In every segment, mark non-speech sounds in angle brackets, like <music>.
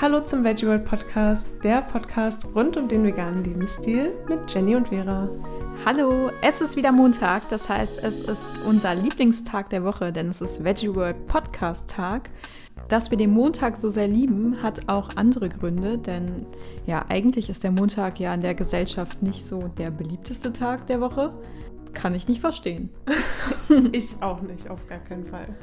Hallo zum Veggie World Podcast, der Podcast rund um den veganen Lebensstil mit Jenny und Vera. Hallo, es ist wieder Montag, das heißt, es ist unser Lieblingstag der Woche, denn es ist Veggie World Podcast Tag. Dass wir den Montag so sehr lieben, hat auch andere Gründe, denn ja, eigentlich ist der Montag ja in der Gesellschaft nicht so der beliebteste Tag der Woche. Kann ich nicht verstehen. <laughs> ich auch nicht, auf gar keinen Fall.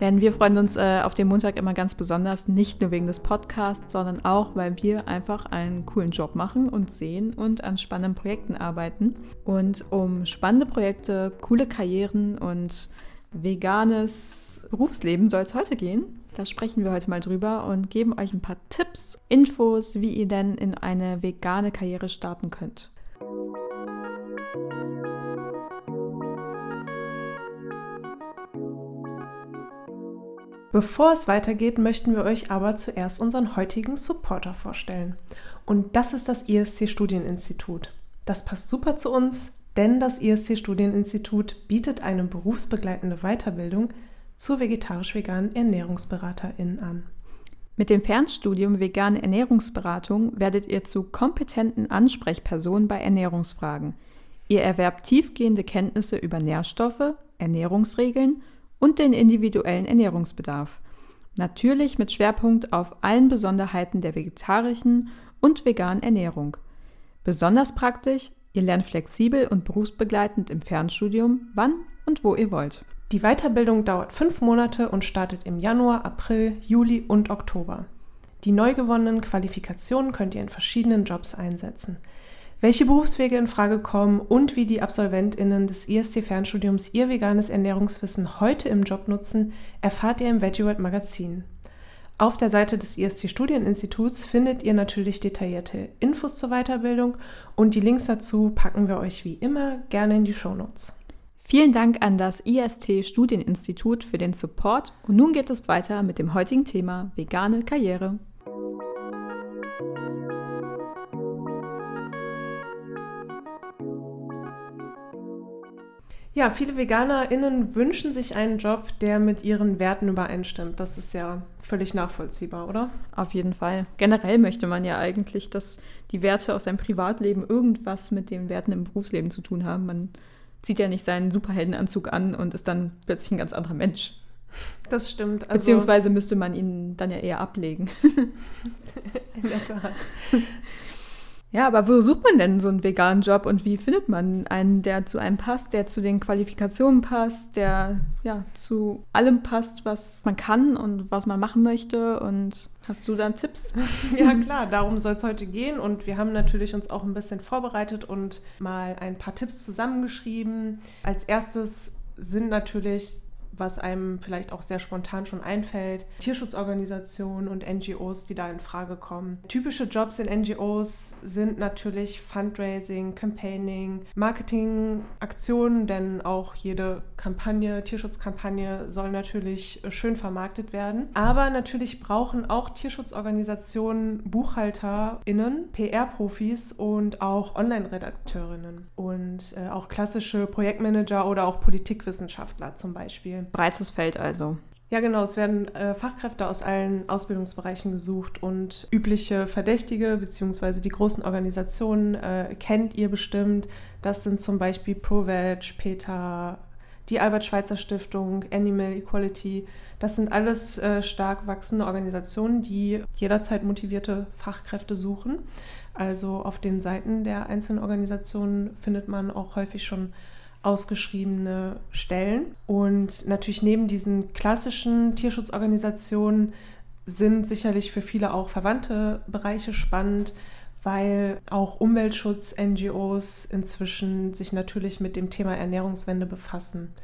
Denn wir freuen uns äh, auf den Montag immer ganz besonders, nicht nur wegen des Podcasts, sondern auch, weil wir einfach einen coolen Job machen und sehen und an spannenden Projekten arbeiten. Und um spannende Projekte, coole Karrieren und veganes Berufsleben soll es heute gehen. Da sprechen wir heute mal drüber und geben euch ein paar Tipps, Infos, wie ihr denn in eine vegane Karriere starten könnt. Bevor es weitergeht, möchten wir euch aber zuerst unseren heutigen Supporter vorstellen. Und das ist das ISC Studieninstitut. Das passt super zu uns, denn das ISC Studieninstitut bietet eine berufsbegleitende Weiterbildung zur vegetarisch-veganen Ernährungsberaterin an. Mit dem Fernstudium Vegane Ernährungsberatung werdet ihr zu kompetenten Ansprechpersonen bei Ernährungsfragen. Ihr erwerbt tiefgehende Kenntnisse über Nährstoffe, Ernährungsregeln und den individuellen Ernährungsbedarf. Natürlich mit Schwerpunkt auf allen Besonderheiten der vegetarischen und veganen Ernährung. Besonders praktisch, ihr lernt flexibel und berufsbegleitend im Fernstudium, wann und wo ihr wollt. Die Weiterbildung dauert fünf Monate und startet im Januar, April, Juli und Oktober. Die neu gewonnenen Qualifikationen könnt ihr in verschiedenen Jobs einsetzen welche Berufswege in Frage kommen und wie die AbsolventInnen des IST-Fernstudiums ihr veganes Ernährungswissen heute im Job nutzen, erfahrt ihr im VeggieWorld Magazin. Auf der Seite des IST-Studieninstituts findet ihr natürlich detaillierte Infos zur Weiterbildung und die Links dazu packen wir euch wie immer gerne in die Shownotes. Vielen Dank an das IST-Studieninstitut für den Support und nun geht es weiter mit dem heutigen Thema vegane Karriere. Ja, viele VeganerInnen wünschen sich einen Job, der mit ihren Werten übereinstimmt. Das ist ja völlig nachvollziehbar, oder? Auf jeden Fall. Generell möchte man ja eigentlich, dass die Werte aus seinem Privatleben irgendwas mit den Werten im Berufsleben zu tun haben. Man zieht ja nicht seinen Superheldenanzug an und ist dann plötzlich ein ganz anderer Mensch. Das stimmt. Also Beziehungsweise müsste man ihn dann ja eher ablegen. <laughs> In der Tat. Ja, aber wo sucht man denn so einen veganen Job und wie findet man einen, der zu einem passt, der zu den Qualifikationen passt, der ja zu allem passt, was man kann und was man machen möchte? Und hast du da Tipps? <laughs> Ja, klar, darum soll es heute gehen. Und wir haben natürlich uns auch ein bisschen vorbereitet und mal ein paar Tipps zusammengeschrieben. Als erstes sind natürlich was einem vielleicht auch sehr spontan schon einfällt. Tierschutzorganisationen und NGOs, die da in Frage kommen. Typische Jobs in NGOs sind natürlich Fundraising, Campaigning, Marketingaktionen, denn auch jede Kampagne, Tierschutzkampagne soll natürlich schön vermarktet werden. Aber natürlich brauchen auch Tierschutzorganisationen BuchhalterInnen, PR-Profis und auch Online-Redakteurinnen und äh, auch klassische Projektmanager oder auch Politikwissenschaftler zum Beispiel breites Feld also. Ja, genau. Es werden äh, Fachkräfte aus allen Ausbildungsbereichen gesucht und übliche Verdächtige bzw. die großen Organisationen äh, kennt ihr bestimmt. Das sind zum Beispiel ProVeg, PETA, die Albert-Schweitzer-Stiftung, Animal Equality. Das sind alles äh, stark wachsende Organisationen, die jederzeit motivierte Fachkräfte suchen. Also auf den Seiten der einzelnen Organisationen findet man auch häufig schon ausgeschriebene Stellen. Und natürlich neben diesen klassischen Tierschutzorganisationen sind sicherlich für viele auch verwandte Bereiche spannend, weil auch Umweltschutz-NGOs inzwischen sich natürlich mit dem Thema Ernährungswende befassen.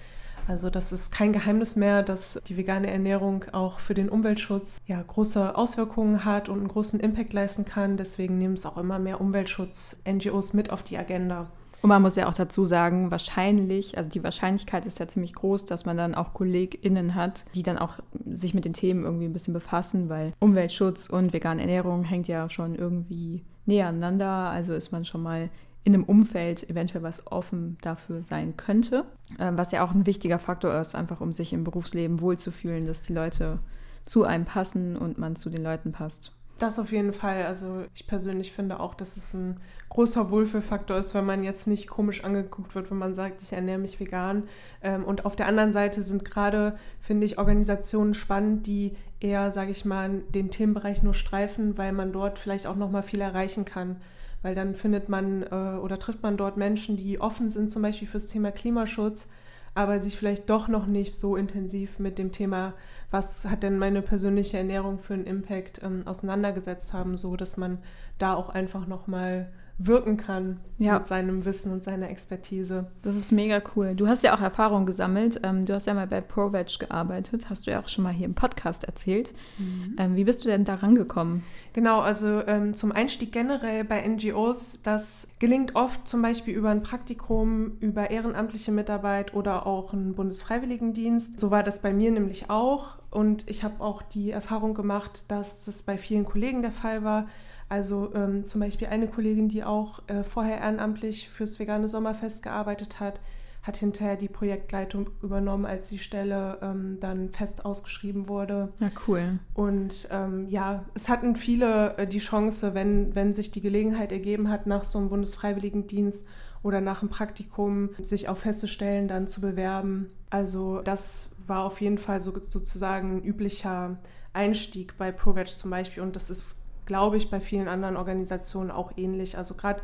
Also das ist kein Geheimnis mehr, dass die vegane Ernährung auch für den Umweltschutz ja, große Auswirkungen hat und einen großen Impact leisten kann. Deswegen nehmen es auch immer mehr Umweltschutz-NGOs mit auf die Agenda. Und man muss ja auch dazu sagen, wahrscheinlich, also die Wahrscheinlichkeit ist ja ziemlich groß, dass man dann auch KollegInnen hat, die dann auch sich mit den Themen irgendwie ein bisschen befassen, weil Umweltschutz und vegane Ernährung hängt ja schon irgendwie näher aneinander. Also ist man schon mal in einem Umfeld eventuell was offen dafür sein könnte. Ähm, was ja auch ein wichtiger Faktor ist, einfach um sich im Berufsleben wohlzufühlen, dass die Leute zu einem passen und man zu den Leuten passt. Das auf jeden Fall. Also ich persönlich finde auch, dass es ein großer Wohlfühlfaktor ist, wenn man jetzt nicht komisch angeguckt wird, wenn man sagt, ich ernähre mich vegan. Ähm, und auf der anderen Seite sind gerade, finde ich, Organisationen spannend, die eher, sage ich mal, den Themenbereich nur streifen, weil man dort vielleicht auch noch mal viel erreichen kann. Weil dann findet man äh, oder trifft man dort Menschen, die offen sind, zum Beispiel fürs Thema Klimaschutz aber sich vielleicht doch noch nicht so intensiv mit dem Thema, was hat denn meine persönliche Ernährung für einen Impact, ähm, auseinandergesetzt haben, so dass man da auch einfach noch mal wirken kann ja. mit seinem Wissen und seiner Expertise. Das ist mega cool. Du hast ja auch Erfahrung gesammelt. Ähm, du hast ja mal bei ProVeg gearbeitet, hast du ja auch schon mal hier im Podcast erzählt. Mhm. Ähm, wie bist du denn da rangekommen? Genau, also ähm, zum Einstieg generell bei NGOs, das gelingt oft zum Beispiel über ein Praktikum, über ehrenamtliche Mitarbeit oder auch einen Bundesfreiwilligendienst. So war das bei mir nämlich auch. Und ich habe auch die Erfahrung gemacht, dass das bei vielen Kollegen der Fall war. Also ähm, zum Beispiel eine Kollegin, die auch äh, vorher ehrenamtlich fürs vegane Sommerfest gearbeitet hat, hat hinterher die Projektleitung übernommen, als die Stelle ähm, dann fest ausgeschrieben wurde. Ja, cool. Und ähm, ja, es hatten viele äh, die Chance, wenn, wenn sich die Gelegenheit ergeben hat, nach so einem Bundesfreiwilligendienst oder nach einem Praktikum sich auf feste Stellen dann zu bewerben. Also das war auf jeden Fall so, sozusagen ein üblicher Einstieg bei ProVeg zum Beispiel und das ist glaube ich, bei vielen anderen Organisationen auch ähnlich. Also gerade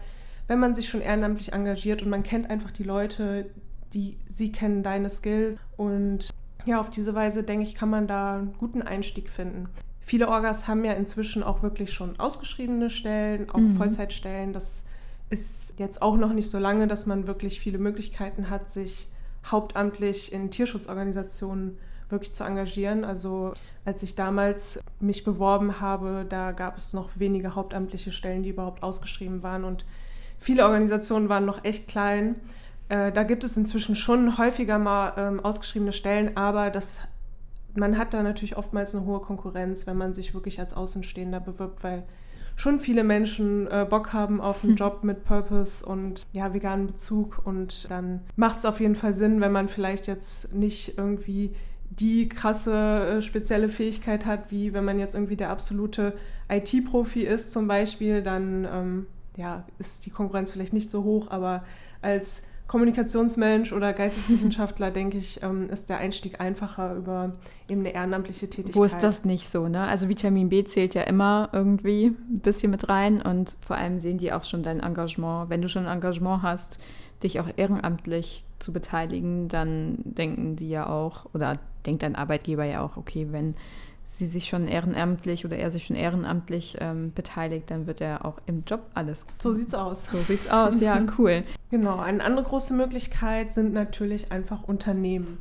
wenn man sich schon ehrenamtlich engagiert und man kennt einfach die Leute, die sie kennen deine Skills und ja, auf diese Weise denke ich, kann man da einen guten Einstieg finden. Viele Orgas haben ja inzwischen auch wirklich schon ausgeschriebene Stellen, auch mhm. Vollzeitstellen. Das ist jetzt auch noch nicht so lange, dass man wirklich viele Möglichkeiten hat, sich hauptamtlich in Tierschutzorganisationen wirklich zu engagieren. Also als ich damals mich beworben habe, da gab es noch wenige hauptamtliche Stellen, die überhaupt ausgeschrieben waren und viele Organisationen waren noch echt klein. Äh, da gibt es inzwischen schon häufiger mal ähm, ausgeschriebene Stellen, aber das, man hat da natürlich oftmals eine hohe Konkurrenz, wenn man sich wirklich als Außenstehender bewirbt, weil schon viele Menschen äh, Bock haben auf einen. <laughs> Job mit Purpose und ja, veganen Bezug. Und dann macht es auf jeden Fall Sinn, wenn man vielleicht jetzt nicht irgendwie die krasse äh, spezielle Fähigkeit hat, wie wenn man jetzt irgendwie der absolute IT-Profi ist zum Beispiel, dann ähm, ja, ist die Konkurrenz vielleicht nicht so hoch, aber als Kommunikationsmensch oder Geisteswissenschaftler, <laughs> denke ich, ähm, ist der Einstieg einfacher über eben eine ehrenamtliche Tätigkeit. Wo ist das nicht so, ne? Also Vitamin B zählt ja immer irgendwie ein bisschen mit rein und vor allem sehen die auch schon dein Engagement. Wenn du schon ein Engagement hast, dich auch ehrenamtlich zu beteiligen, dann denken die ja auch, oder denkt dein Arbeitgeber ja auch, okay, wenn sie sich schon ehrenamtlich oder er sich schon ehrenamtlich ähm, beteiligt, dann wird er auch im Job alles. So sieht's aus. So sieht's aus, ja, <laughs> cool. Genau, eine andere große Möglichkeit sind natürlich einfach Unternehmen.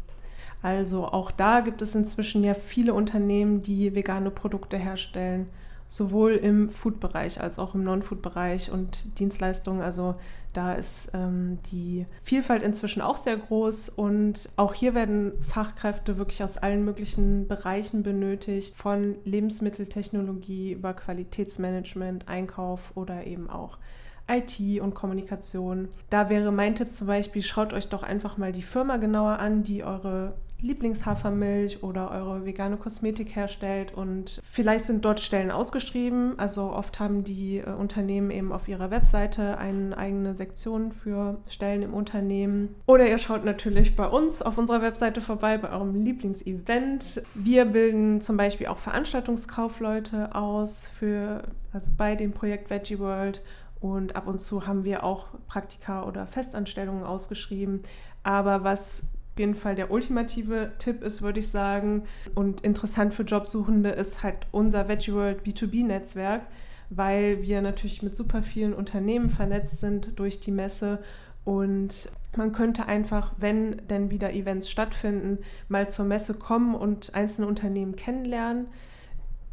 Also auch da gibt es inzwischen ja viele Unternehmen, die vegane Produkte herstellen sowohl im Food-Bereich als auch im Non-Food-Bereich und Dienstleistungen. Also da ist ähm, die Vielfalt inzwischen auch sehr groß und auch hier werden Fachkräfte wirklich aus allen möglichen Bereichen benötigt, von Lebensmitteltechnologie über Qualitätsmanagement, Einkauf oder eben auch IT und Kommunikation. Da wäre mein Tipp zum Beispiel, schaut euch doch einfach mal die Firma genauer an, die eure Lieblingshafermilch oder eure vegane Kosmetik herstellt und vielleicht sind dort Stellen ausgeschrieben. Also oft haben die äh, Unternehmen eben auf ihrer Webseite eine eigene Sektion für Stellen im Unternehmen. Oder ihr schaut natürlich bei uns auf unserer Webseite vorbei, bei eurem Lieblingsevent. Wir bilden zum Beispiel auch Veranstaltungskaufleute aus für, also bei dem Projekt Veggie World und ab und zu haben wir auch Praktika oder Festanstellungen ausgeschrieben. Aber was jeden Fall der ultimative Tipp ist, würde ich sagen, und interessant für Jobsuchende ist halt unser Veggie World B2B-Netzwerk, weil wir natürlich mit super vielen Unternehmen vernetzt sind durch die Messe und man könnte einfach, wenn denn wieder Events stattfinden, mal zur Messe kommen und einzelne Unternehmen kennenlernen.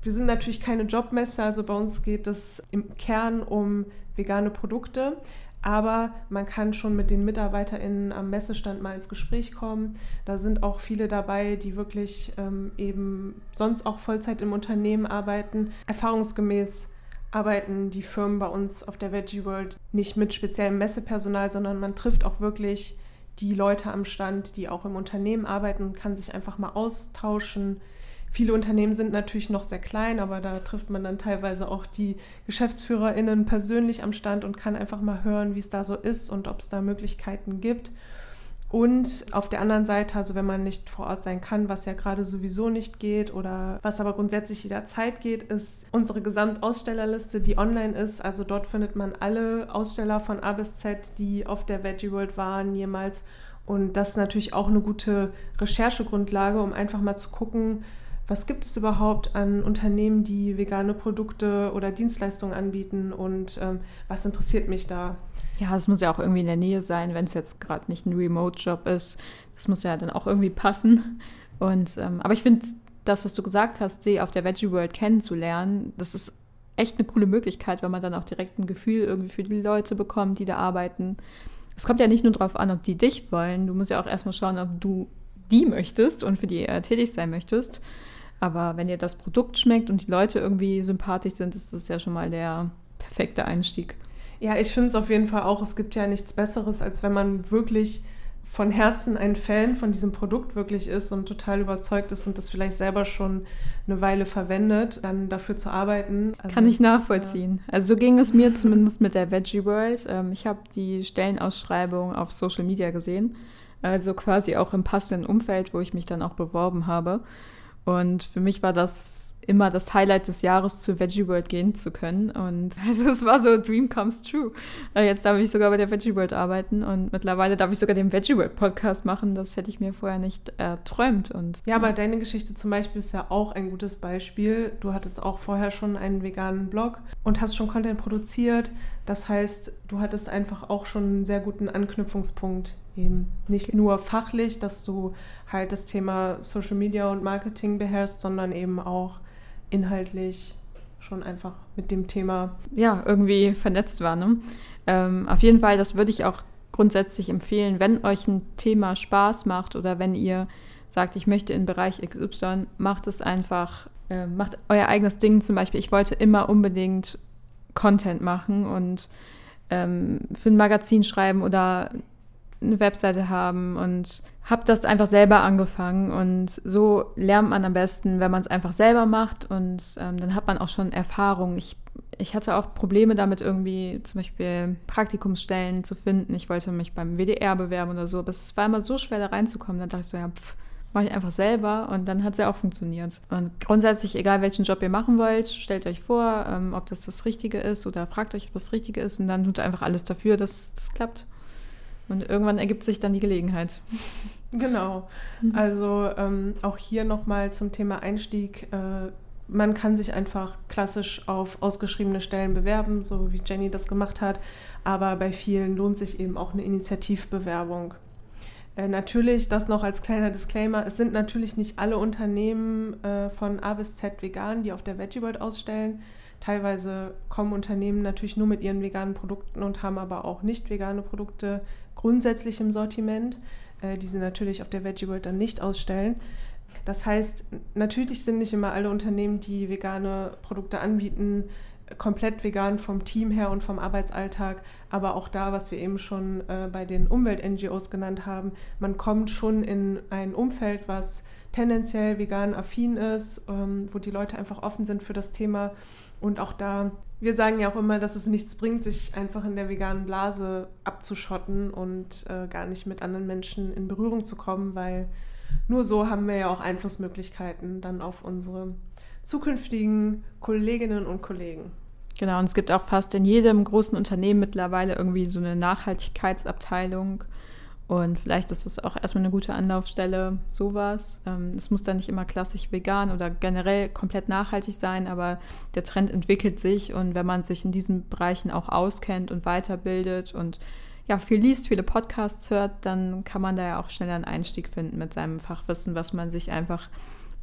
Wir sind natürlich keine Jobmesse, also bei uns geht es im Kern um vegane Produkte. Aber man kann schon mit den MitarbeiterInnen am Messestand mal ins Gespräch kommen. Da sind auch viele dabei, die wirklich ähm, eben sonst auch Vollzeit im Unternehmen arbeiten. Erfahrungsgemäß arbeiten die Firmen bei uns auf der Veggie World nicht mit speziellem Messepersonal, sondern man trifft auch wirklich die Leute am Stand, die auch im Unternehmen arbeiten und kann sich einfach mal austauschen, Viele Unternehmen sind natürlich noch sehr klein, aber da trifft man dann teilweise auch die GeschäftsführerInnen persönlich am Stand und kann einfach mal hören, wie es da so ist und ob es da Möglichkeiten gibt. Und auf der anderen Seite, also wenn man nicht vor Ort sein kann, was ja gerade sowieso nicht geht oder was aber grundsätzlich jederzeit geht, ist unsere Gesamtausstellerliste, die online ist. Also dort findet man alle Aussteller von A bis Z, die auf der Veggie World waren jemals. Und das ist natürlich auch eine gute Recherchegrundlage, um einfach mal zu gucken, was gibt es überhaupt an Unternehmen, die vegane Produkte oder Dienstleistungen anbieten und ähm, was interessiert mich da? Ja, es muss ja auch irgendwie in der Nähe sein, wenn es jetzt gerade nicht ein Remote-Job ist. Das muss ja dann auch irgendwie passen. Und ähm, aber ich finde, das, was du gesagt hast, sie auf der Veggie World kennenzulernen, das ist echt eine coole Möglichkeit, weil man dann auch direkt ein Gefühl irgendwie für die Leute bekommt, die da arbeiten. Es kommt ja nicht nur darauf an, ob die dich wollen. Du musst ja auch erstmal schauen, ob du die möchtest und für die äh, tätig sein möchtest. Aber wenn dir das Produkt schmeckt und die Leute irgendwie sympathisch sind, ist das ja schon mal der perfekte Einstieg. Ja, ich finde es auf jeden Fall auch. Es gibt ja nichts Besseres, als wenn man wirklich von Herzen ein Fan von diesem Produkt wirklich ist und total überzeugt ist und das vielleicht selber schon eine Weile verwendet, dann dafür zu arbeiten. Also, Kann ich nachvollziehen. Ja. Also so ging es mir zumindest mit der Veggie World. Ähm, ich habe die Stellenausschreibung auf Social Media gesehen, also quasi auch im passenden Umfeld, wo ich mich dann auch beworben habe. Und für mich war das immer das Highlight des Jahres zu Veggie World gehen zu können. Und <laughs> also es war so Dream comes true. Äh, jetzt darf ich sogar bei der Veggie World arbeiten und mittlerweile darf ich sogar den Veggie World Podcast machen. Das hätte ich mir vorher nicht erträumt. Und, ja, aber deine Geschichte zum Beispiel ist ja auch ein gutes Beispiel. Du hattest auch vorher schon einen veganen Blog und hast schon Content produziert. Das heißt, du hattest einfach auch schon einen sehr guten Anknüpfungspunkt eben nicht nur fachlich, dass du halt das Thema Social Media und Marketing beherrschst, sondern eben auch inhaltlich schon einfach mit dem Thema ja irgendwie vernetzt war. Ne? Ähm, auf jeden Fall, das würde ich auch grundsätzlich empfehlen, wenn euch ein Thema Spaß macht oder wenn ihr sagt, ich möchte in Bereich XY, macht es einfach, äh, macht euer eigenes Ding. Zum Beispiel, ich wollte immer unbedingt Content machen und ähm, für ein Magazin schreiben oder eine Webseite haben und habe das einfach selber angefangen und so lernt man am besten, wenn man es einfach selber macht und ähm, dann hat man auch schon Erfahrung. Ich, ich hatte auch Probleme damit irgendwie zum Beispiel Praktikumsstellen zu finden. Ich wollte mich beim WDR bewerben oder so, aber es war immer so schwer da reinzukommen. Dann dachte ich so, ja, pff, mache ich einfach selber und dann hat es ja auch funktioniert. Und grundsätzlich, egal welchen Job ihr machen wollt, stellt euch vor, ähm, ob das das Richtige ist oder fragt euch, ob das Richtige ist und dann tut einfach alles dafür, dass das klappt. Und irgendwann ergibt sich dann die Gelegenheit. Genau. Mhm. Also ähm, auch hier nochmal zum Thema Einstieg. Äh, man kann sich einfach klassisch auf ausgeschriebene Stellen bewerben, so wie Jenny das gemacht hat. Aber bei vielen lohnt sich eben auch eine Initiativbewerbung. Äh, natürlich, das noch als kleiner Disclaimer, es sind natürlich nicht alle Unternehmen äh, von A bis Z vegan, die auf der Veggie World ausstellen. Teilweise kommen Unternehmen natürlich nur mit ihren veganen Produkten und haben aber auch nicht vegane Produkte grundsätzlich im Sortiment, äh, die sie natürlich auf der Veggie World dann nicht ausstellen. Das heißt, natürlich sind nicht immer alle Unternehmen, die vegane Produkte anbieten, komplett vegan vom Team her und vom Arbeitsalltag, aber auch da, was wir eben schon äh, bei den Umwelt-NGOs genannt haben, man kommt schon in ein Umfeld, was tendenziell vegan affin ist, ähm, wo die Leute einfach offen sind für das Thema und auch da, wir sagen ja auch immer, dass es nichts bringt, sich einfach in der veganen Blase abzuschotten und äh, gar nicht mit anderen Menschen in Berührung zu kommen, weil nur so haben wir ja auch Einflussmöglichkeiten dann auf unsere zukünftigen Kolleginnen und Kollegen. Genau, und es gibt auch fast in jedem großen Unternehmen mittlerweile irgendwie so eine Nachhaltigkeitsabteilung und vielleicht ist es auch erstmal eine gute Anlaufstelle, sowas. Ähm, es muss dann nicht immer klassisch vegan oder generell komplett nachhaltig sein, aber der Trend entwickelt sich und wenn man sich in diesen Bereichen auch auskennt und weiterbildet und ja, viel liest, viele Podcasts hört, dann kann man da ja auch schneller einen Einstieg finden mit seinem Fachwissen, was man sich einfach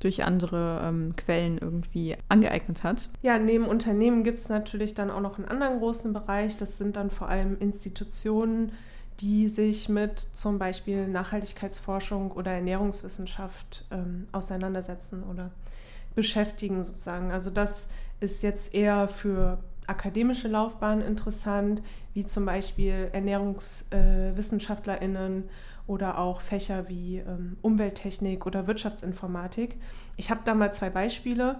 durch andere ähm, Quellen irgendwie angeeignet hat. Ja, neben Unternehmen gibt es natürlich dann auch noch einen anderen großen Bereich. Das sind dann vor allem Institutionen, die sich mit zum Beispiel Nachhaltigkeitsforschung oder Ernährungswissenschaft ähm, auseinandersetzen oder beschäftigen sozusagen. Also das ist jetzt eher für akademische Laufbahn interessant, wie zum Beispiel Ernährungswissenschaftlerinnen äh, oder auch Fächer wie ähm, Umwelttechnik oder Wirtschaftsinformatik. Ich habe da mal zwei Beispiele.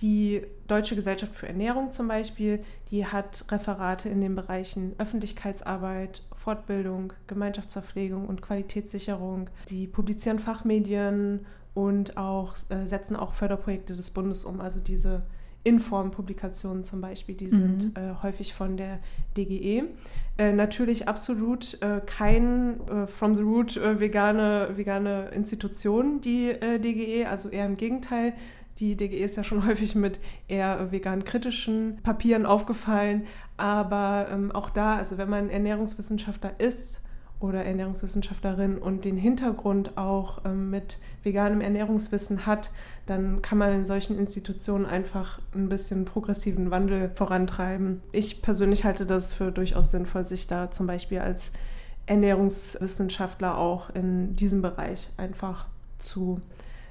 Die Deutsche Gesellschaft für Ernährung zum Beispiel, die hat Referate in den Bereichen Öffentlichkeitsarbeit, Fortbildung, Gemeinschaftsverpflegung und Qualitätssicherung. Sie publizieren Fachmedien und auch äh, setzen auch Förderprojekte des Bundes um. Also diese Inform-Publikationen zum Beispiel, die sind mhm. äh, häufig von der DGE. Äh, natürlich absolut äh, kein äh, from the root äh, vegane, vegane Institution, die äh, DGE, also eher im Gegenteil. Die DGE ist ja schon <laughs> häufig mit eher vegan kritischen Papieren aufgefallen, aber ähm, auch da, also wenn man Ernährungswissenschaftler ist, oder Ernährungswissenschaftlerin und den Hintergrund auch ähm, mit veganem Ernährungswissen hat, dann kann man in solchen Institutionen einfach ein bisschen progressiven Wandel vorantreiben. Ich persönlich halte das für durchaus sinnvoll, sich da zum Beispiel als Ernährungswissenschaftler auch in diesem Bereich einfach zu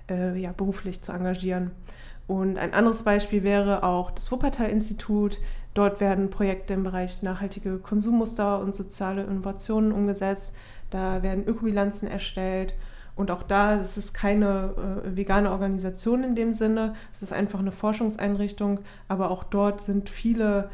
äh, ja, beruflich zu engagieren. Und ein anderes Beispiel wäre auch das Wuppertal-Institut. Dort werden Projekte im Bereich nachhaltige Konsummuster und soziale Innovationen umgesetzt. Da werden Ökobilanzen erstellt. Und auch da ist es keine äh, vegane Organisation in dem Sinne. Es ist einfach eine Forschungseinrichtung. Aber auch dort sind viele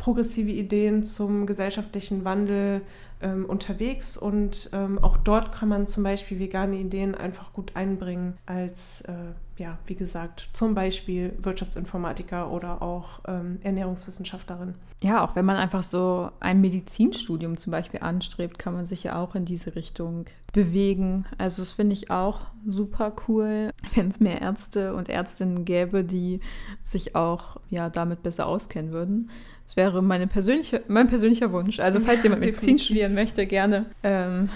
progressive Ideen zum gesellschaftlichen Wandel ähm, unterwegs und ähm, auch dort kann man zum Beispiel vegane Ideen einfach gut einbringen als, äh, ja, wie gesagt, zum Beispiel Wirtschaftsinformatiker oder auch ähm, Ernährungswissenschaftlerin. Ja, auch wenn man einfach so ein Medizinstudium zum Beispiel anstrebt, kann man sich ja auch in diese Richtung bewegen. Also das finde ich auch super cool, wenn es mehr Ärzte und Ärztinnen gäbe, die sich auch ja damit besser auskennen würden. Das wäre meine persönliche, mein persönlicher Wunsch. Also falls jemand Medizin studieren möchte, gerne ähm,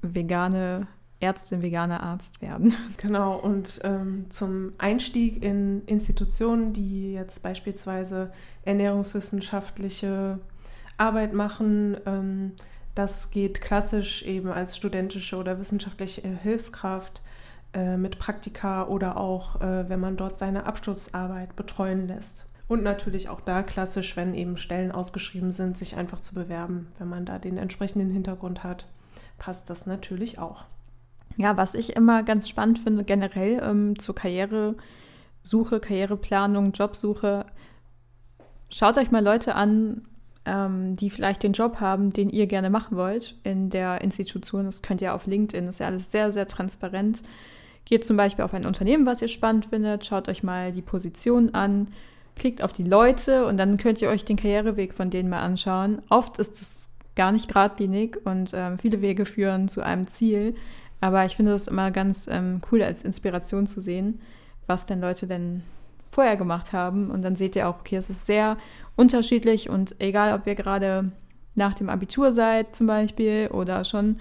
vegane Ärztin, veganer Arzt werden. <laughs> Genau, und ähm, zum Einstieg in Institutionen, die jetzt beispielsweise ernährungswissenschaftliche Arbeit machen, ähm, das geht klassisch eben als studentische oder wissenschaftliche Hilfskraft äh, mit Praktika oder auch, äh, wenn man dort seine Abschlussarbeit betreuen lässt. Und natürlich auch da klassisch, wenn eben Stellen ausgeschrieben sind, sich einfach zu bewerben. Wenn man da den entsprechenden Hintergrund hat, passt das natürlich auch. Ja, was ich immer ganz spannend finde, generell ähm, zur Karrieresuche, Karriereplanung, Jobsuche, schaut euch mal Leute an, ähm, die vielleicht den Job haben, den ihr gerne machen wollt in der Institution. Das könnt ihr auf LinkedIn, das ist ja alles sehr, sehr transparent. Geht zum Beispiel auf ein Unternehmen, was ihr spannend findet, schaut euch mal die Position an klickt auf die Leute und dann könnt ihr euch den Karriereweg von denen mal anschauen. Oft ist es gar nicht geradlinig und ähm, viele Wege führen zu einem Ziel. Aber ich finde es immer ganz ähm, cool als Inspiration zu sehen, was denn Leute denn vorher gemacht haben. Und dann seht ihr auch, okay, es ist sehr unterschiedlich und egal, ob ihr gerade nach dem Abitur seid zum Beispiel oder schon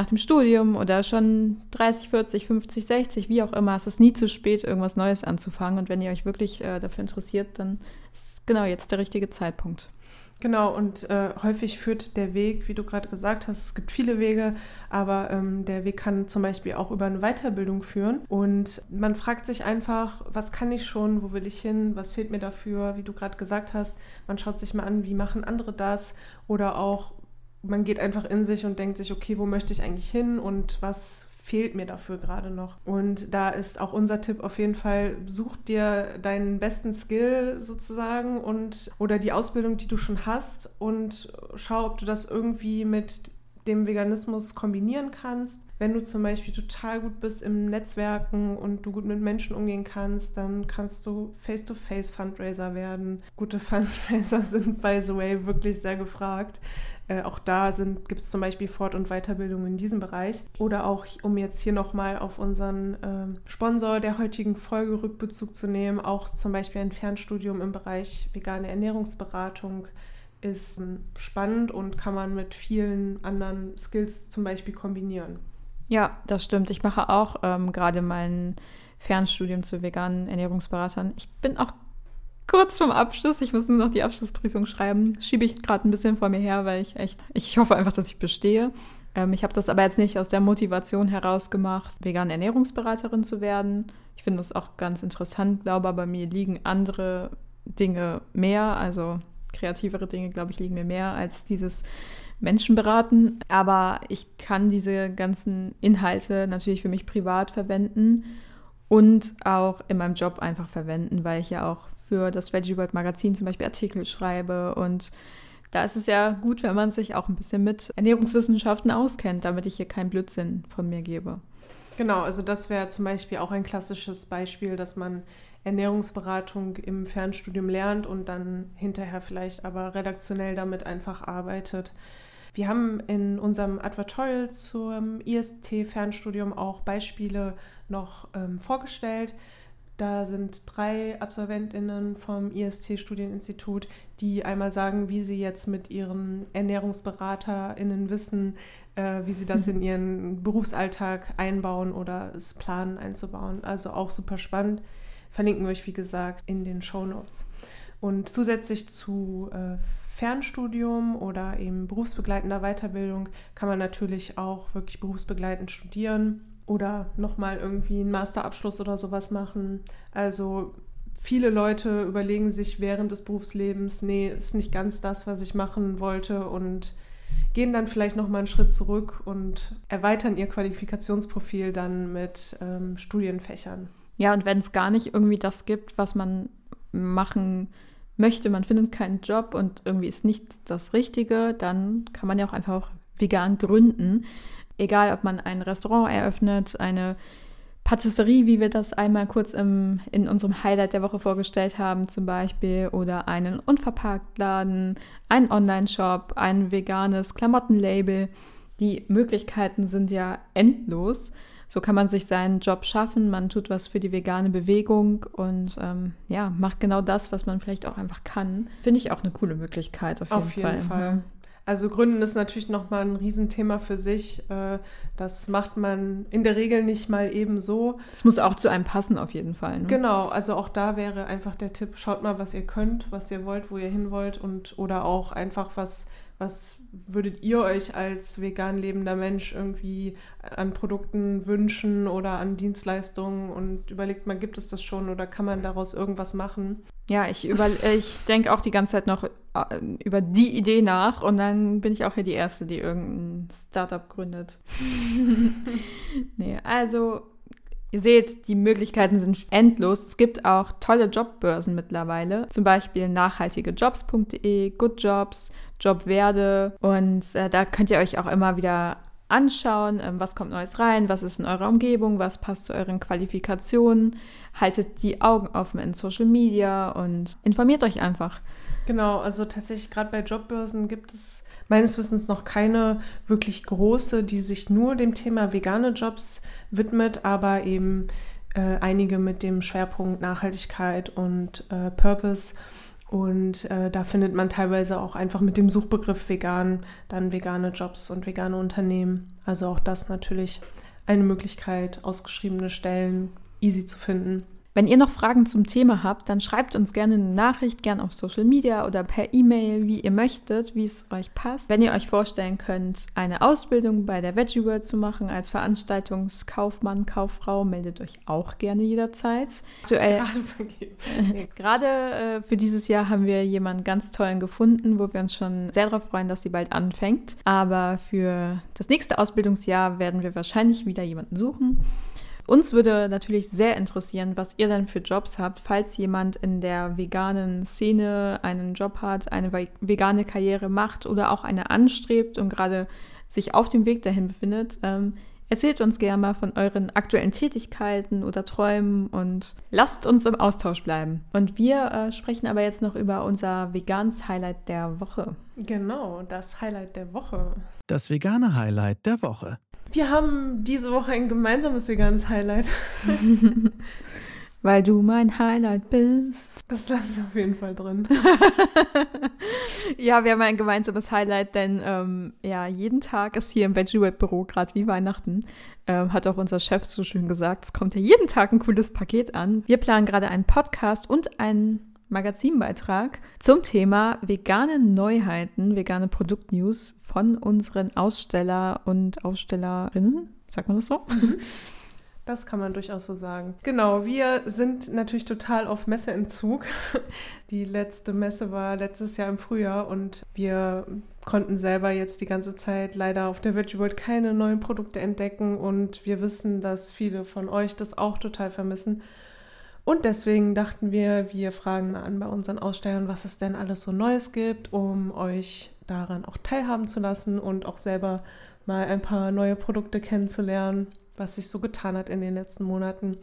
nach dem Studium oder schon 30, 40, 50, 60, wie auch immer. Es ist nie zu spät, irgendwas Neues anzufangen. Und wenn ihr euch wirklich äh, dafür interessiert, dann ist genau jetzt der richtige Zeitpunkt. Genau, und äh, häufig führt der Weg, wie du gerade gesagt hast, es gibt viele Wege, aber ähm, der Weg kann zum Beispiel auch über eine Weiterbildung führen. Und man fragt sich einfach, was kann ich schon, wo will ich hin, was fehlt mir dafür, wie du gerade gesagt hast. Man schaut sich mal an, wie machen andere das oder auch, man geht einfach in sich und denkt sich, okay, wo möchte ich eigentlich hin und was fehlt mir dafür gerade noch. Und da ist auch unser Tipp auf jeden Fall, such dir deinen besten Skill sozusagen und oder die Ausbildung, die du schon hast und schau, ob du das irgendwie mit dem Veganismus kombinieren kannst. Wenn du zum Beispiel total gut bist im Netzwerken und du gut mit Menschen umgehen kannst, dann kannst du Face-to-Face-Fundraiser werden. Gute <laughs> Fundraiser sind, by the way, wirklich sehr gefragt. Äh, auch da gibt es zum Beispiel Fort- und Weiterbildung in diesem Bereich. Oder auch, um jetzt hier nochmal auf unseren äh, Sponsor der heutigen Folge Rückbezug zu nehmen, auch zum Beispiel ein Fernstudium im Bereich vegane Ernährungsberatung ist spannend und kann man mit vielen anderen Skills zum Beispiel kombinieren. Ja, das stimmt. Ich mache auch ähm, gerade mein Fernstudium zu veganen Ernährungsberatern. Ich bin auch kurz vorm Abschluss. Ich muss nur noch die Abschlussprüfung schreiben. Schiebe ich gerade ein bisschen vor mir her, weil ich echt, ich hoffe einfach, dass ich bestehe. Ähm, ich habe das aber jetzt nicht aus der Motivation heraus gemacht, vegane Ernährungsberaterin zu werden. Ich finde das auch ganz interessant, glaube aber bei mir liegen andere Dinge mehr. Also kreativere Dinge, glaube ich, liegen mir mehr als dieses Menschen beraten. Aber ich kann diese ganzen Inhalte natürlich für mich privat verwenden und auch in meinem Job einfach verwenden, weil ich ja auch für das Veggie World Magazin zum Beispiel Artikel schreibe und da ist es ja gut, wenn man sich auch ein bisschen mit Ernährungswissenschaften auskennt, damit ich hier keinen Blödsinn von mir gebe. Genau, also das wäre zum Beispiel auch ein klassisches Beispiel, dass man Ernährungsberatung im Fernstudium lernt und dann hinterher vielleicht aber redaktionell damit einfach arbeitet. Wir haben in unserem Advertorial zum IST-Fernstudium auch Beispiele noch ähm, vorgestellt. Da sind drei AbsolventInnen vom IST-Studieninstitut, die einmal sagen, wie sie jetzt mit ihren ErnährungsberaterInnen wissen, äh, wie sie das in ihren Berufsalltag einbauen oder es planen einzubauen. Also auch super spannend. Verlinken wir euch, wie gesagt, in den Show Notes. Und zusätzlich zu äh, Fernstudium oder eben berufsbegleitender Weiterbildung kann man natürlich auch wirklich berufsbegleitend studieren oder nochmal irgendwie einen Masterabschluss oder sowas machen. Also viele Leute überlegen sich während des Berufslebens, nee, ist nicht ganz das, was ich machen wollte und gehen dann vielleicht nochmal einen Schritt zurück und erweitern ihr Qualifikationsprofil dann mit ähm, Studienfächern. Ja, und wenn es gar nicht irgendwie das gibt, was man machen möchte, man findet keinen Job und irgendwie ist nicht das Richtige, dann kann man ja auch einfach vegan gründen egal ob man ein Restaurant eröffnet, eine Patisserie, wie wir das einmal kurz im, in unserem Highlight der Woche vorgestellt haben, zum Beispiel, oder einen Unverpacktladen, einen Online-Shop, ein veganes Klamottenlabel. Die Möglichkeiten sind ja endlos. So kann man sich seinen Job schaffen, man tut was für die vegane Bewegung und ähm, ja, macht genau das, was man vielleicht auch einfach kann. Finde ich auch eine coole Möglichkeit auf jeden auf jeden Fall. Fall. Also Gründen ist natürlich nochmal ein Riesenthema für sich. Äh, das macht man in der Regel nicht mal eben so. Es muss auch zu einem passen auf jeden Fall. Ne? Genau, also auch da wäre einfach der Tipp, schaut mal, was ihr könnt, was ihr wollt, wo ihr hin wollt und oder auch einfach was was würdet ihr euch als vegan lebender Mensch irgendwie an Produkten wünschen oder an Dienstleistungen und überlegt mal, gibt es das schon oder kann man daraus irgendwas machen? Ja, ich, ich denke auch die ganze Zeit noch äh, über die Idee nach und dann bin ich auch hier die Erste, die irgendein Startup gründet. <laughs> nee, also Ihr seht, die Möglichkeiten sind endlos. Es gibt auch tolle Jobbörsen mittlerweile, zum Beispiel nachhaltigejobs.de, Goodjobs, Jobwerde und äh, da könnt ihr euch auch immer wieder anschauen, äh, was kommt Neues rein, was ist in eurer Umgebung, was passt zu euren Qualifikationen. Haltet die Augen offen in Social Media und informiert euch einfach. Genau, also tatsächlich gerade bei Jobbörsen gibt es meines Wissens noch keine wirklich große, die sich nur dem Thema vegane Jobs widmet, aber eben äh, einige mit dem Schwerpunkt Nachhaltigkeit und äh, Purpose. Und äh, da findet man teilweise auch einfach mit dem Suchbegriff vegan dann vegane Jobs und vegane Unternehmen. Also auch das natürlich eine Möglichkeit, ausgeschriebene Stellen easy zu finden. Wenn ihr noch Fragen zum Thema habt, dann schreibt uns gerne eine Nachricht, gerne auf Social Media oder per E-Mail, wie ihr möchtet, wie es euch passt. Wenn ihr euch vorstellen könnt, eine Ausbildung bei der Veggie World zu machen als Veranstaltungskaufmann, Kauffrau, meldet euch auch gerne jederzeit. Aktuell, <laughs> gerade äh, für dieses Jahr haben wir jemanden ganz tollen gefunden, wo wir uns schon sehr darauf freuen, dass sie bald anfängt. Aber für das nächste Ausbildungsjahr werden wir wahrscheinlich wieder jemanden suchen. Uns würde natürlich sehr interessieren, was ihr denn für Jobs habt, falls jemand in der veganen Szene einen Job hat, eine vegane Karriere macht oder auch eine anstrebt und gerade sich auf dem Weg dahin befindet. Ähm, erzählt uns gerne mal von euren aktuellen Tätigkeiten oder Träumen und lasst uns im Austausch bleiben. Und wir äh, sprechen aber jetzt noch über unser veganes Highlight der Woche. Genau, das Highlight der Woche. Das vegane Highlight der Woche. Wir haben diese Woche ein gemeinsames veganes Highlight. <laughs> Weil du mein Highlight bist. Das lassen wir auf jeden Fall drin. <laughs> ja, wir haben ein gemeinsames Highlight, denn ähm, ja, jeden Tag ist hier im Veggie Web Büro gerade wie Weihnachten. Ähm, hat auch unser Chef so schön gesagt. Es kommt ja jeden Tag ein cooles Paket an. Wir planen gerade einen Podcast und einen Magazinbeitrag zum Thema vegane Neuheiten, vegane Produktnews von unseren Aussteller und Ausstellerinnen. Sagt man das so? Mhm. Das kann man durchaus so sagen. Genau, wir sind natürlich total auf Messeentzug. Die letzte Messe war letztes Jahr im Frühjahr und wir konnten selber jetzt die ganze Zeit leider auf der Virtual World keine neuen Produkte entdecken und wir wissen, dass viele von euch das auch total vermissen. Und deswegen dachten wir, wir fragen an bei unseren Ausstellern, was es denn alles so Neues gibt, um euch daran auch teilhaben zu lassen und auch selber mal ein paar neue Produkte kennenzulernen was sich so getan hat in den letzten Monaten.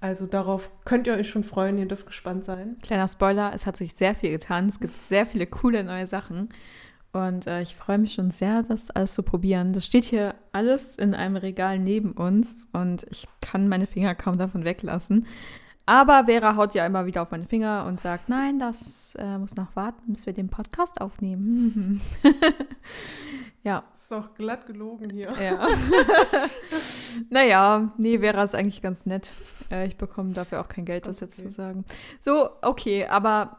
Also darauf könnt ihr euch schon freuen, ihr dürft gespannt sein. Kleiner Spoiler, es hat sich sehr viel getan. Es gibt sehr viele coole neue Sachen. Und äh, ich freue mich schon sehr, das alles zu probieren. Das steht hier alles in einem Regal neben uns und ich kann meine Finger kaum davon weglassen. Aber Vera haut ja immer wieder auf meine Finger und sagt, nein, das äh, muss noch warten, bis wir den Podcast aufnehmen. <laughs> ja. Ist doch glatt gelogen hier. Ja. <laughs> naja, nee, Vera ist eigentlich ganz nett. Äh, ich bekomme dafür auch kein Geld, das jetzt okay. zu sagen. So, okay, aber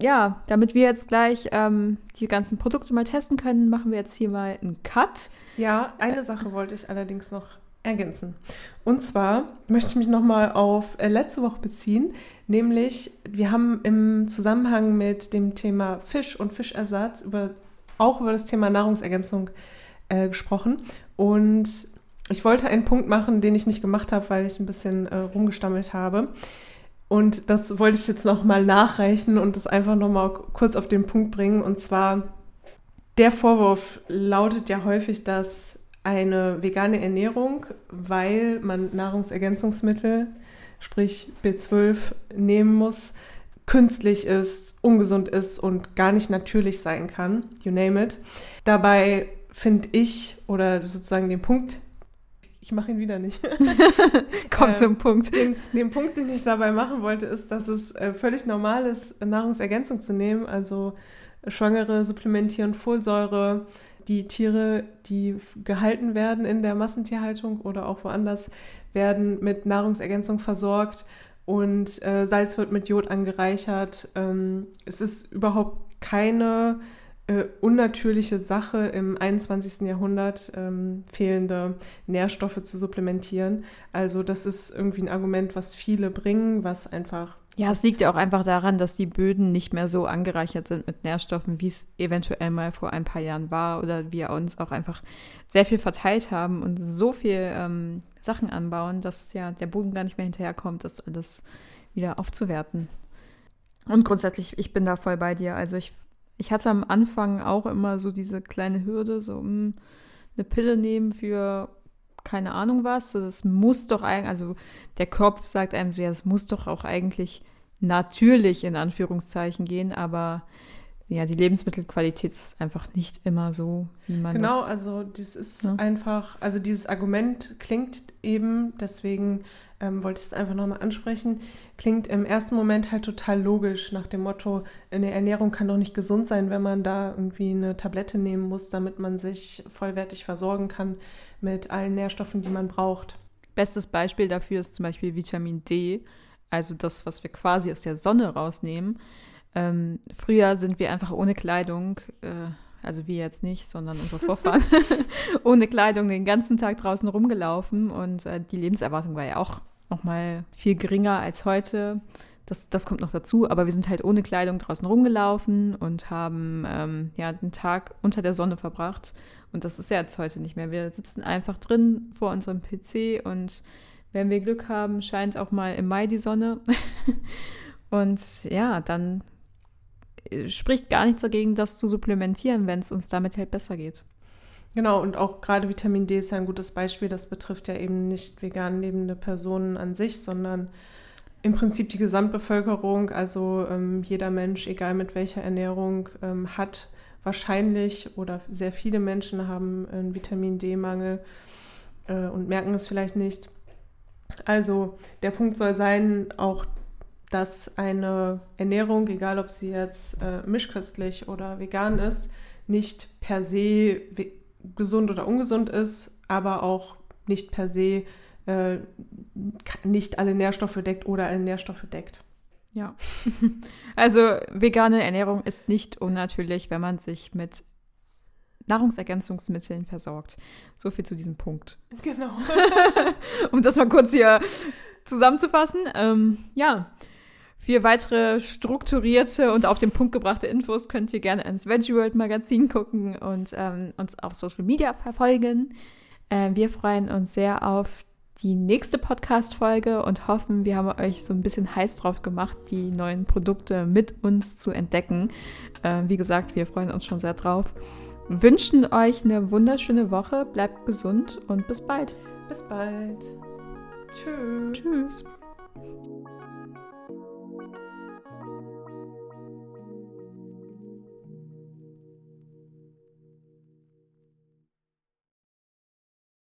ja, damit wir jetzt gleich ähm, die ganzen Produkte mal testen können, machen wir jetzt hier mal einen Cut. Ja, eine äh, Sache wollte ich allerdings noch ergänzen. Und zwar möchte ich mich nochmal auf äh, letzte Woche beziehen, nämlich wir haben im Zusammenhang mit dem Thema Fisch und Fischersatz über, auch über das Thema Nahrungsergänzung äh, gesprochen. Und ich wollte einen Punkt machen, den ich nicht gemacht habe, weil ich ein bisschen äh, rumgestammelt habe. Und das wollte ich jetzt nochmal nachreichen und das einfach nochmal kurz auf den Punkt bringen. Und zwar, der Vorwurf lautet ja häufig, dass eine vegane Ernährung, weil man Nahrungsergänzungsmittel, sprich B12, nehmen muss, künstlich ist, ungesund ist und gar nicht natürlich sein kann, you name it. Dabei finde ich, oder sozusagen den Punkt, ich mache ihn wieder nicht. <laughs> Kommt äh, zum Punkt. Den, den, Punkt, den ich dabei machen wollte, ist, dass es äh, völlig normal ist, Nahrungsergänzung zu nehmen, also Schwangere supplementieren Folsäure, die Tiere, die gehalten werden in der Massentierhaltung oder auch woanders, werden mit Nahrungsergänzung versorgt und äh, Salz wird mit Jod angereichert. Ähm, es ist überhaupt keine äh, unnatürliche Sache im 21. Jahrhundert, ähm, fehlende Nährstoffe zu supplementieren. Also das ist irgendwie ein Argument, was viele bringen, was einfach ja, es liegt ja auch einfach daran, dass die Böden nicht mehr so angereichert sind mit Nährstoffen, wie es eventuell mal vor ein paar Jahren war oder wir uns auch einfach sehr viel verteilt haben und so viel ähm, Sachen anbauen, dass ja der Boden gar nicht mehr hinterherkommt, das alles wieder aufzuwerten. Und grundsätzlich, ich bin da voll bei dir. Also ich, ich hatte am Anfang auch immer so diese kleine Hürde, so mh, hm, eine Pille nehmen für keine Ahnung was. So, das muss doch eigentlich, also der Kopf sagt einem so, ja, es muss doch auch eigentlich natürlich in Anführungszeichen gehen, aber ja, die Lebensmittelqualität ist einfach nicht immer so, wie man genau, das. Genau, also das ist ja? einfach, also dieses Argument klingt eben, deswegen ähm, wollte ich es einfach nochmal ansprechen, klingt im ersten Moment halt total logisch nach dem Motto, eine Ernährung kann doch nicht gesund sein, wenn man da irgendwie eine Tablette nehmen muss, damit man sich vollwertig versorgen kann mit allen Nährstoffen, die man braucht. Bestes Beispiel dafür ist zum Beispiel Vitamin D, also das, was wir quasi aus der Sonne rausnehmen. Ähm, früher sind wir einfach ohne Kleidung, äh, also wir jetzt nicht, sondern unsere <laughs> Vorfahren, <laughs> ohne Kleidung den ganzen Tag draußen rumgelaufen und äh, die Lebenserwartung war ja auch nochmal viel geringer als heute. Das, das kommt noch dazu, aber wir sind halt ohne Kleidung draußen rumgelaufen und haben ähm, ja den Tag unter der Sonne verbracht. Und das ist ja jetzt heute nicht mehr. Wir sitzen einfach drin vor unserem PC und wenn wir Glück haben, scheint auch mal im Mai die Sonne. <laughs> und ja, dann äh, spricht gar nichts dagegen, das zu supplementieren, wenn es uns damit halt besser geht. Genau, und auch gerade Vitamin D ist ja ein gutes Beispiel. Das betrifft ja eben nicht vegan lebende Personen an sich, sondern im Prinzip die Gesamtbevölkerung. Also ähm, jeder Mensch, egal mit welcher Ernährung, ähm, hat wahrscheinlich oder sehr viele Menschen haben einen Vitamin D-Mangel äh, und merken es vielleicht nicht. Also der Punkt soll sein, auch dass eine Ernährung, egal ob sie jetzt äh, mischköstlich oder vegan ist, nicht per se gesund oder ungesund ist, aber auch nicht per se äh, nicht alle Nährstoffe deckt oder alle Nährstoffe deckt. Ja. <laughs> Also vegane Ernährung ist nicht unnatürlich, wenn man sich mit Nahrungsergänzungsmitteln versorgt. So viel zu diesem Punkt. Genau. <laughs> um das mal kurz hier zusammenzufassen. Ähm, ja, für weitere strukturierte und auf den Punkt gebrachte Infos könnt ihr gerne ins Veggie World Magazin gucken und ähm, uns auf Social Media verfolgen. Äh, wir freuen uns sehr auf die nächste Podcast-Folge und hoffen, wir haben euch so ein bisschen heiß drauf gemacht, die neuen Produkte mit uns zu entdecken. Äh, wie gesagt, wir freuen uns schon sehr drauf. Wünschen euch eine wunderschöne Woche, bleibt gesund und bis bald. Bis bald. Tschüss. Tschüss.